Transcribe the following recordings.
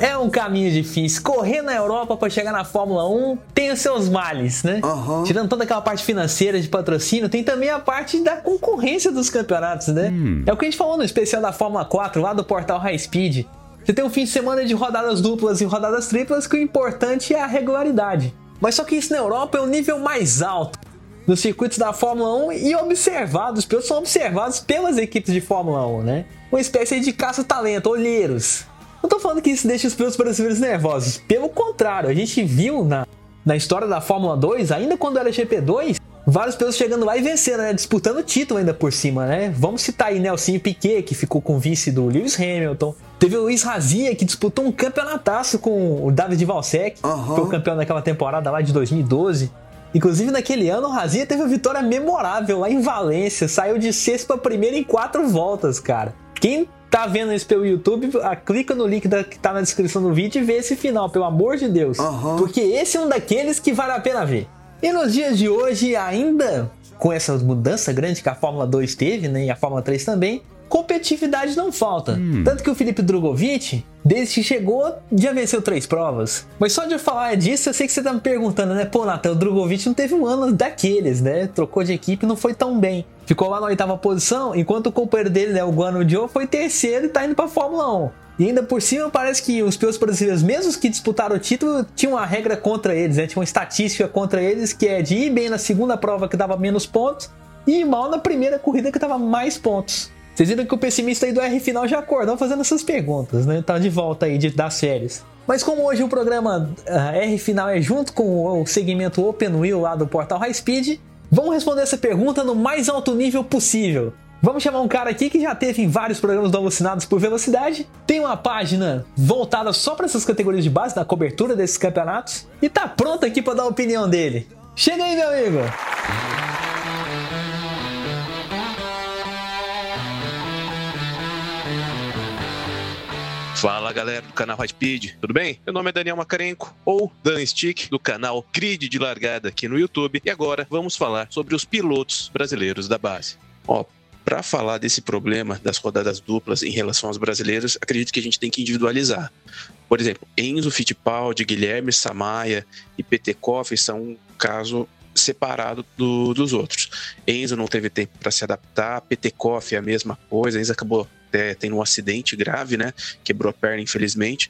É um caminho difícil. Correr na Europa para chegar na Fórmula 1 tem os seus males, né? Aham. Tirando toda aquela parte financeira de patrocínio, tem também a parte da concorrência dos campeonatos, né? É o que a gente falou no especial da Fórmula 4, lá do portal High Speed. Você tem um fim de semana de rodadas duplas e rodadas triplas, que o importante é a regularidade. Mas só que isso na Europa é o nível mais alto nos circuitos da Fórmula 1 e observados, pelos são observados pelas equipes de Fórmula 1, né? Uma espécie de caça-talento, olheiros. Não tô falando que isso deixa os pilotos brasileiros nervosos, pelo contrário, a gente viu na, na história da Fórmula 2, ainda quando era GP2, vários pilotos chegando lá e vencendo, né? Disputando o título ainda por cima, né? Vamos citar aí Nelsinho Piquet, que ficou com vice do Lewis Hamilton. Teve o Luiz Razia, que disputou um campeonataço com o David Valsec, Aham. que foi o campeão daquela temporada lá de 2012. Inclusive, naquele ano, o Razia teve uma vitória memorável lá em Valência. Saiu de sexto para primeiro em quatro voltas, cara. Quem tá vendo isso pelo YouTube, clica no link da- que tá na descrição do vídeo e vê esse final, pelo amor de Deus. Aham. Porque esse é um daqueles que vale a pena ver. E nos dias de hoje, ainda com essa mudança grande que a Fórmula 2 teve, né, e a Fórmula 3 também, competitividade não falta. Tanto que o Felipe Drogovic, desde que chegou, já venceu três provas. Mas só de eu falar disso, eu sei que você tá me perguntando, né? Pô, Nathan, o Drogovic não teve um ano daqueles, né? Trocou de equipe não foi tão bem. Ficou lá na oitava posição, enquanto o companheiro dele, né, o Guano Joe, foi terceiro e tá indo pra Fórmula 1. E ainda por cima, parece que os pilotos brasileiros, mesmo que disputaram o título, tinham uma regra contra eles, né? Tinha uma estatística contra eles que é de ir bem na segunda prova que dava menos pontos e ir mal na primeira corrida que dava mais pontos. Vocês viram que o pessimista aí do R Final já acordou fazendo essas perguntas, né? Tá de volta aí de, das férias. Mas como hoje o programa ah, R Final é junto com o segmento Open Wheel lá do portal High Speed, vamos responder essa pergunta no mais alto nível possível. Vamos chamar um cara aqui que já teve em vários programas do Alucinados por Velocidade, tem uma página voltada só para essas categorias de base, na cobertura desses campeonatos, e tá pronto aqui para dar a opinião dele. Chega aí, meu amigo! Fala galera do canal Speed, tudo bem? Meu nome é Daniel Macarenco, ou Dan Stick, do canal Grid de Largada aqui no YouTube, e agora vamos falar sobre os pilotos brasileiros da base. Ó, para falar desse problema das rodadas duplas em relação aos brasileiros, acredito que a gente tem que individualizar. Por exemplo, Enzo Fittipaldi, Guilherme Samaia e Petekoff são um caso separado do- dos outros. Enzo não teve tempo para se adaptar, Petekoff é a mesma coisa, Enzo acabou é, tendo um acidente grave, né? Quebrou a perna, infelizmente.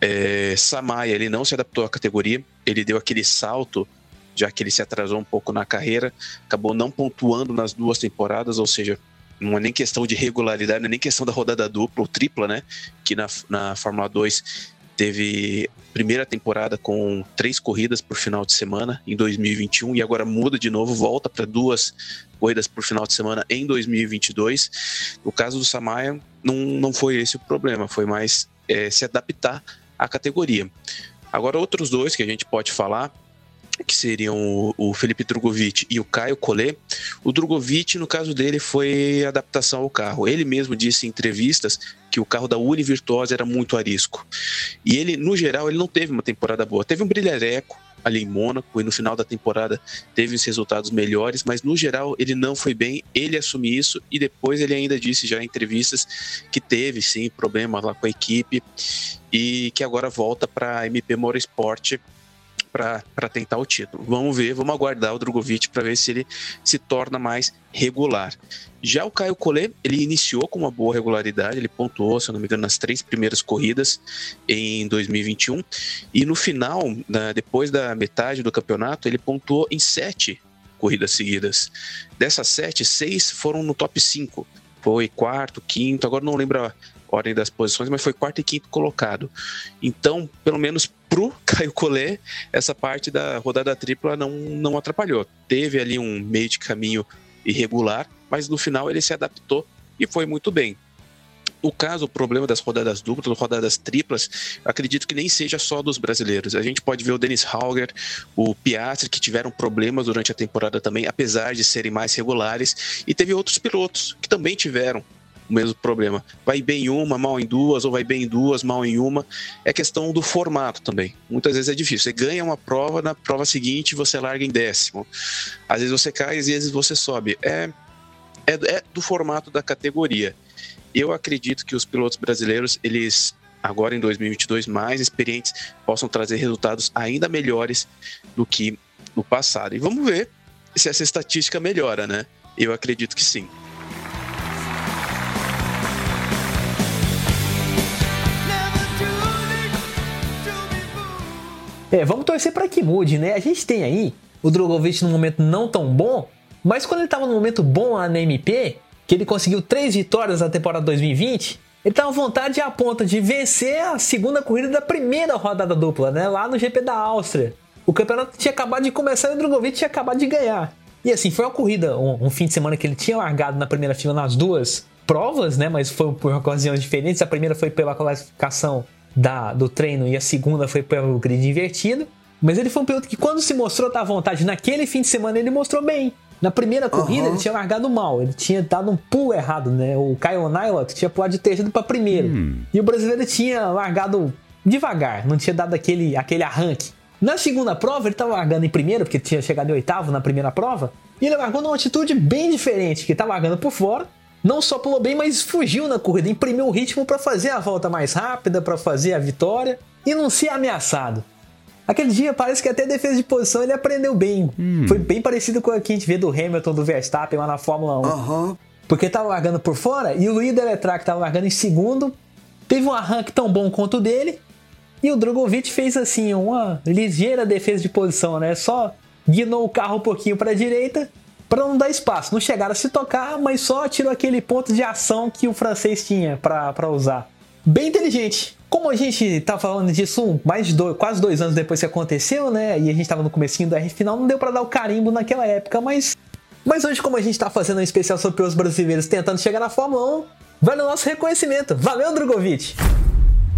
É, Samaia, ele não se adaptou à categoria, ele deu aquele salto, já que ele se atrasou um pouco na carreira, acabou não pontuando nas duas temporadas, ou seja, não é nem questão de regularidade, não é nem questão da rodada dupla ou tripla, né? Que na, na Fórmula 2 teve primeira temporada com três corridas por final de semana em 2021 e agora muda de novo, volta para duas corridas por final de semana em 2022. No caso do Samaya, não, não foi esse o problema, foi mais é, se adaptar à categoria. Agora, outros dois que a gente pode falar, que seriam o, o Felipe Drogovic e o Caio Collet. O Drogovic, no caso dele, foi adaptação ao carro. Ele mesmo disse em entrevistas que o carro da Uni Virtuosa era muito arisco. E ele, no geral, ele não teve uma temporada boa. Teve um brilhareco ali em Mônaco e no final da temporada teve os resultados melhores, mas no geral ele não foi bem. Ele assumiu isso e depois ele ainda disse já em entrevistas que teve sim problema lá com a equipe e que agora volta para a MP Motorsport para tentar o título. Vamos ver, vamos aguardar o Drogovic para ver se ele se torna mais regular. Já o Caio Collet, ele iniciou com uma boa regularidade, ele pontuou, se eu não me engano, nas três primeiras corridas em 2021 e no final, na- depois da metade do campeonato, ele pontuou em sete corridas seguidas. Dessas sete, seis foram no top 5. Foi quarto, quinto, agora não lembro a ordem das posições, mas foi quarto e quinto colocado. Então, pelo menos pro Caio Collet, essa parte da rodada tripla não, não atrapalhou. Teve ali um meio de caminho irregular, mas no final ele se adaptou e foi muito bem. o caso, o problema das rodadas duplas, rodadas triplas, acredito que nem seja só dos brasileiros. A gente pode ver o Dennis Hauger, o Piastri, que tiveram problemas durante a temporada também, apesar de serem mais regulares, e teve outros pilotos que também tiveram o mesmo problema. Vai bem em uma, mal em duas, ou vai bem em duas, mal em uma. É questão do formato também. Muitas vezes é difícil. Você ganha uma prova, na prova seguinte você larga em décimo. Às vezes você cai, às vezes você sobe. É, é, é do formato da categoria. Eu acredito que os pilotos brasileiros, eles agora em 2022 mais experientes, possam trazer resultados ainda melhores do que no passado. E vamos ver se essa estatística melhora, né? Eu acredito que sim. É, vamos torcer para que mude, né? A gente tem aí o Drogovic num momento não tão bom, mas quando ele tava num momento bom lá na MP, que ele conseguiu três vitórias na temporada 2020, ele tava à vontade a ponto de vencer a segunda corrida da primeira rodada dupla, né? Lá no GP da Áustria. O campeonato tinha acabado de começar e o Drogovic tinha acabado de ganhar. E assim, foi uma corrida, um, um fim de semana que ele tinha largado na primeira fila nas duas provas, né? Mas foi por ocasiões diferentes. A primeira foi pela classificação da, do treino e a segunda foi pelo grid invertido. Mas ele foi um piloto que, quando se mostrou à vontade naquele fim de semana, ele mostrou bem. Na primeira corrida, ele tinha largado mal, ele tinha dado um pulo errado, né? O Kyle Nylot tinha pulado de terceiro para primeiro. E o brasileiro tinha largado devagar, não tinha dado aquele, aquele arranque. Na segunda prova, ele estava largando em primeiro, porque tinha chegado em oitavo na primeira prova, e ele largou numa atitude bem diferente, que estava largando por fora, não só pulou bem, mas fugiu na corrida, imprimiu o ritmo para fazer a volta mais rápida, para fazer a vitória e não ser ameaçado. Aquele dia parece que até defesa de posição ele aprendeu bem. Foi bem parecido com o que a gente vê do Hamilton, do Verstappen lá na Fórmula 1. Aham. Porque tava largando por fora e o Luiz Deletrac tava largando em segundo. Teve um arranque tão bom quanto o dele. E o Drogovic fez assim, uma ligeira defesa de posição, né? Só guinou o carro um pouquinho para a direita para não dar espaço. Não chegaram a se tocar, mas só tirou aquele ponto de ação que o francês tinha para usar. Bem inteligente. Como a gente tá falando disso mais de dois, quase dois anos depois que aconteceu, né? E a gente tava no comecinho do R final, não deu para dar o carimbo naquela época, mas mas hoje, como a gente tá fazendo um especial sobre os brasileiros tentando chegar na Fórmula 1, vale o nosso reconhecimento. Valeu, Drogovic!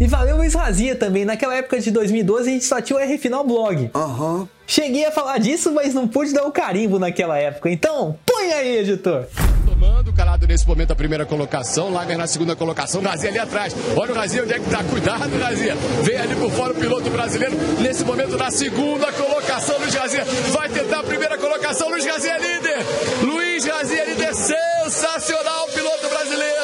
E valeu Luiz Razia também. Naquela época de 2012 a gente só tinha o R Final Blog. Aham. Cheguei a falar disso, mas não pude dar o carimbo naquela época. Então, põe aí, editor! Tomando, calado nesse momento a primeira colocação, Lager na segunda colocação, Razia ali atrás. Olha o Razia, onde é que tá? Cuidado, Razia. Vem ali por fora o piloto brasileiro, nesse momento na segunda colocação, Luiz Razia. Vai tentar a primeira colocação, Luiz Razia líder. Luiz Razia líder, sensacional piloto brasileiro.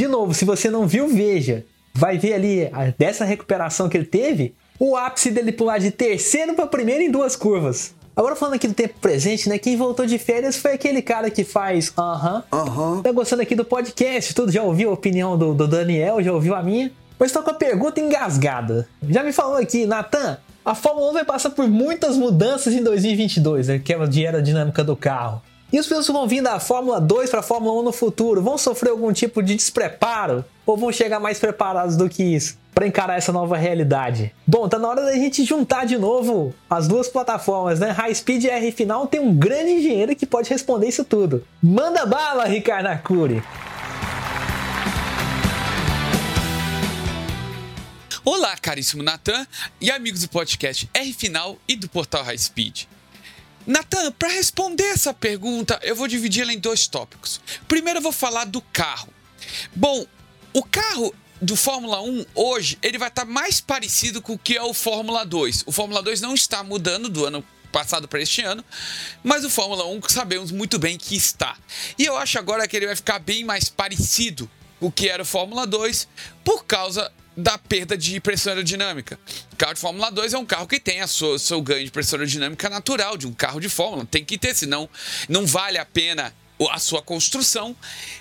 De novo, se você não viu, veja. Vai ver ali, a- dessa recuperação que ele teve, o ápice dele pular de terceiro para primeiro em duas curvas. Agora falando aqui do tempo presente, né? Quem voltou de férias foi aquele cara que faz aham. Aham. Tá gostando aqui do podcast? Tudo já ouviu a opinião do, do Daniel, já ouviu a minha? Mas tô com a pergunta engasgada. Já me falou aqui, Natan, a Fórmula 1 vai passar por muitas mudanças em 2022, né, que é de aerodinâmica do carro. E os pilotos vão vir da Fórmula 2 para a Fórmula 1 no futuro vão sofrer algum tipo de despreparo? Ou vão chegar mais preparados do que isso para encarar essa nova realidade? Bom, tá na hora da gente juntar de novo as duas plataformas, né? High Speed e R Final tem um grande engenheiro que pode responder isso tudo. Manda bala, Ricardo Arcuri! Olá, caríssimo Natan e amigos do podcast R Final e do portal High Speed. Natan, para responder essa pergunta, eu vou dividi-la em dois tópicos. Primeiro, eu vou falar do carro. Bom, o carro do Fórmula 1 hoje ele vai estar mais parecido com o que é o Fórmula 2. O Fórmula 2 não está mudando do ano passado para este ano, mas o Fórmula 1 sabemos muito bem que está. E eu acho agora que ele vai ficar bem mais parecido com o que era o Fórmula 2 por causa da perda de pressão aerodinâmica. O carro de Fórmula 2 é um carro que tem a sua, seu ganho de pressão aerodinâmica natural de um carro de Fórmula. Tem que ter, senão não vale a pena a sua construção.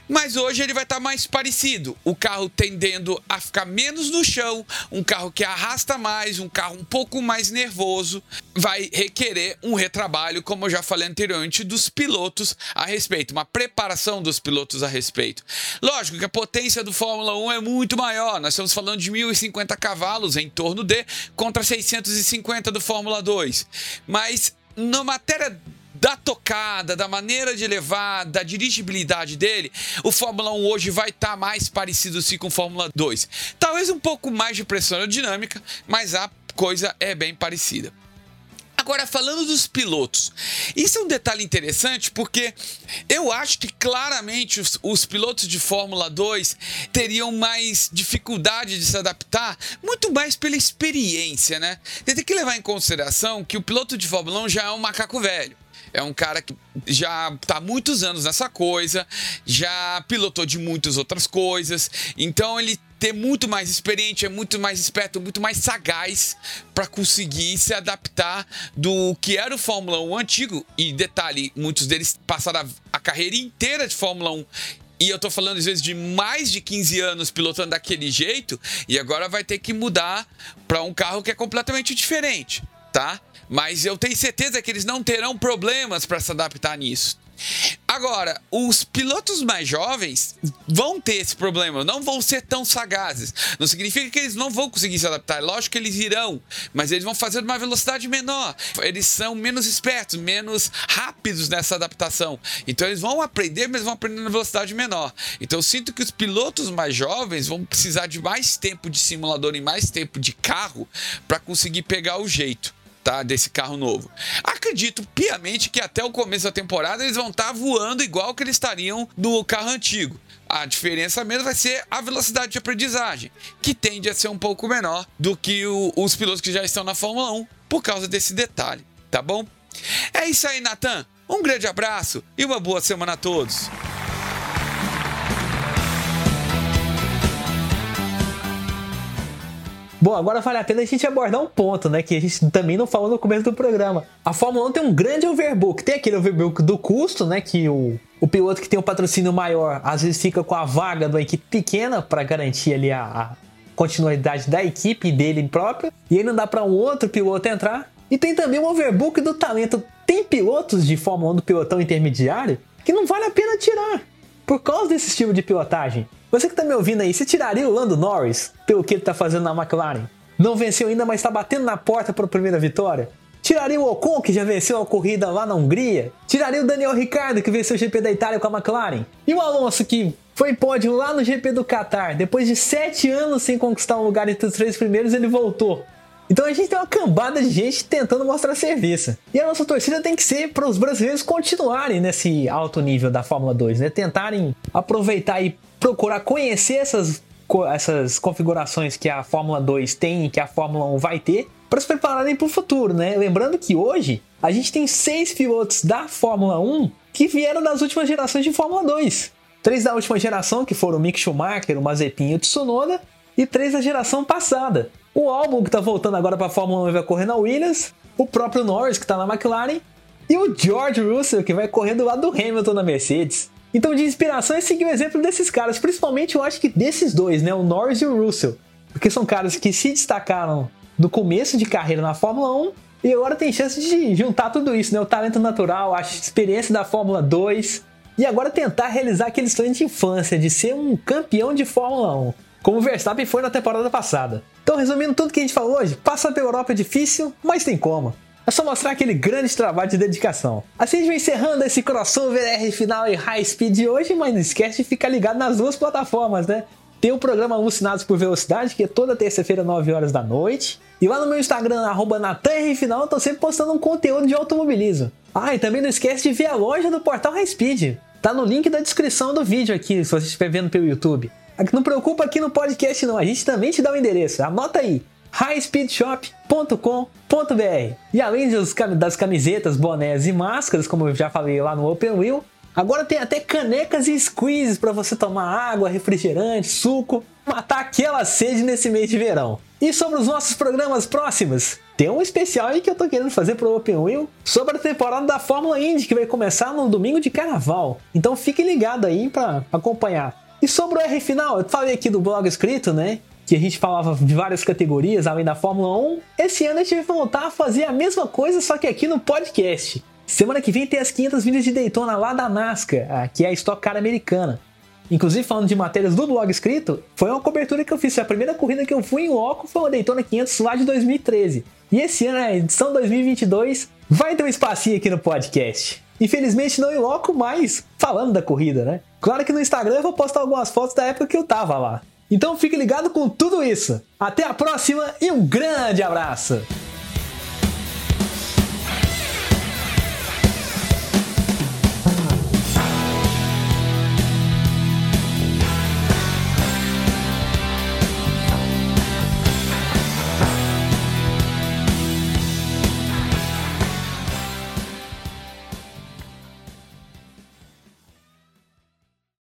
Mas hoje ele vai estar mais parecido. O carro tendendo a ficar menos no chão, um carro que arrasta mais, um carro um pouco mais nervoso. Vai requerer um retrabalho, como eu já falei anteriormente, dos pilotos a respeito, uma preparação dos pilotos a respeito. Lógico que a potência do Fórmula 1 é muito maior. Nós estamos falando de 1050 cavalos em torno de contra 650 do Fórmula 2. Mas na matéria da tocada, da maneira de levar, da dirigibilidade dele, o Fórmula 1 hoje vai estar mais parecido sim com o Fórmula 2. Talvez um pouco mais de pressão aerodinâmica, mas a coisa é bem parecida. Agora, falando dos pilotos, isso é um detalhe interessante porque eu acho que claramente os, os, pilotos de Fórmula 2 teriam mais dificuldade de se adaptar, muito mais pela experiência, né? Tem que levar em consideração que o piloto de Fórmula 1 já é um macaco velho. É um cara que já está há muitos anos nessa coisa, já pilotou de muitas outras coisas, então ele ter muito mais experiente, é muito mais esperto, muito mais sagaz para conseguir se adaptar do que era o Fórmula 1 antigo. E detalhe, muitos deles passaram a, carreira inteira de Fórmula 1 e eu tô falando às vezes de mais de 15 anos pilotando daquele jeito, e agora vai ter que mudar para um carro que é completamente diferente, tá? Mas eu tenho certeza que eles não terão problemas para se adaptar nisso. Agora, os pilotos mais jovens vão ter esse problema, não vão ser tão sagazes. Não significa que eles não vão conseguir se adaptar. Lógico que eles irão, mas eles vão fazer uma velocidade menor. Eles são menos espertos, menos rápidos nessa adaptação. Então eles vão aprender, mas vão aprender na velocidade menor. Então eu sinto que os pilotos mais jovens vão precisar de mais tempo de simulador e mais tempo de carro para conseguir pegar o jeito tá? Desse carro novo. Acredito piamente que até o começo da temporada eles vão estar tá voando igual que eles estariam no carro antigo. A diferença mesmo vai ser a velocidade de aprendizagem, que tende a ser um pouco menor do que o, os pilotos que já estão na Fórmula 1, por causa desse detalhe, tá bom? É isso aí, Natan. Um grande abraço e uma boa semana a todos. Bom, agora vale a pena a gente abordar um ponto, né? Que a gente também não falou no começo do programa. A Fórmula 1 tem um grande overbook. Tem aquele overbook do custo, né? Que o, o piloto que tem um patrocínio maior às vezes fica com a vaga uma equipe pequena para garantir ali a, a continuidade da equipe dele própria. E aí não dá para um outro piloto entrar. E tem também um overbook do talento. Tem pilotos de Fórmula 1 do pilotão intermediário que não vale a pena tirar por causa desse estilo de pilotagem. Você que tá me ouvindo aí, você tiraria o Lando Norris pelo que ele tá fazendo na McLaren? Não venceu ainda, mas tá batendo na porta para a primeira vitória? Tiraria o Ocon, que já venceu a corrida lá na Hungria? Tiraria o Daniel Ricciardo, que venceu o GP da Itália com a McLaren? E o Alonso, que foi pódio lá no GP do Qatar? Depois de sete anos sem conquistar um lugar entre os três primeiros, ele voltou. Então a gente tem uma cambada de gente tentando mostrar serviço. E a nossa torcida tem que ser para os brasileiros continuarem nesse alto nível da Fórmula 2, né? Tentarem aproveitar e procurar conhecer essas, essas configurações que a Fórmula 2 tem e que a Fórmula 1 vai ter para se prepararem para o futuro, né? Lembrando que hoje a gente tem seis pilotos da Fórmula 1 que vieram das últimas gerações de Fórmula 2. Três da última geração, que foram o Mick Schumacher, o Mazepin e o Tsunoda, e três da geração passada. O álbum que está voltando agora para a Fórmula 1 vai correr na Williams, o próprio Norris que está na McLaren e o George Russell que vai correr do lado do Hamilton na Mercedes. Então, de inspiração é seguir o exemplo desses caras, principalmente eu acho que desses dois, né, o Norris e o Russell, porque são caras que se destacaram no começo de carreira na Fórmula 1 e agora tem chance de juntar tudo isso, né, o talento natural, a experiência da Fórmula 2 e agora tentar realizar aquele sonho de infância de ser um campeão de Fórmula 1, como o Verstappen foi na temporada passada. Então, resumindo tudo que a gente falou hoje, passar pela Europa é difícil, mas tem como. É só mostrar aquele grande trabalho de dedicação. Assim a gente vai encerrando esse crossover R final e High Speed de hoje, mas não esquece de ficar ligado nas duas plataformas, né? Tem o programa Alucinados por Velocidade, que é toda terça-feira, 9 horas da noite. E lá no meu Instagram, arroba NatanRFinal, eu tô sempre postando um conteúdo de automobilismo. Ah, e também não esquece de ver a loja do portal High Speed. Tá no link da descrição do vídeo aqui, se você estiver vendo pelo YouTube. Não preocupa aqui no podcast não, a gente também te dá o endereço. Anota aí, highspeedshop.com.br. E além das camisetas, bonés e máscaras, como eu já falei lá no Open Wheel, agora tem até canecas e squeezes para você tomar água, refrigerante, suco, matar aquela sede nesse mês de verão. E sobre os nossos programas próximos, tem um especial aí que eu tô querendo fazer pro Open Wheel sobre a temporada da Fórmula Indy que vai começar no domingo de carnaval. Então fique ligado aí para acompanhar. E sobre o R final, eu falei aqui do blog escrito, né? que a gente falava de várias categorias além da Fórmula 1, esse ano a gente vai voltar a fazer a mesma coisa, só que aqui no podcast. Semana que vem tem as 500 milhas de Daytona lá da NASCAR, que é a Stock Car americana. Inclusive, falando de matérias do blog escrito, foi uma cobertura que eu fiz. A primeira corrida que eu fui em loco foi uma Daytona 500 lá de 2013. E esse ano, a edição 2022, vai ter um espacinho aqui no podcast. Infelizmente não em loco, mas falando da corrida, né? Claro que no Instagram eu vou postar algumas fotos da época que eu tava lá. Então fique ligado com tudo isso. Até a próxima e um grande abraço!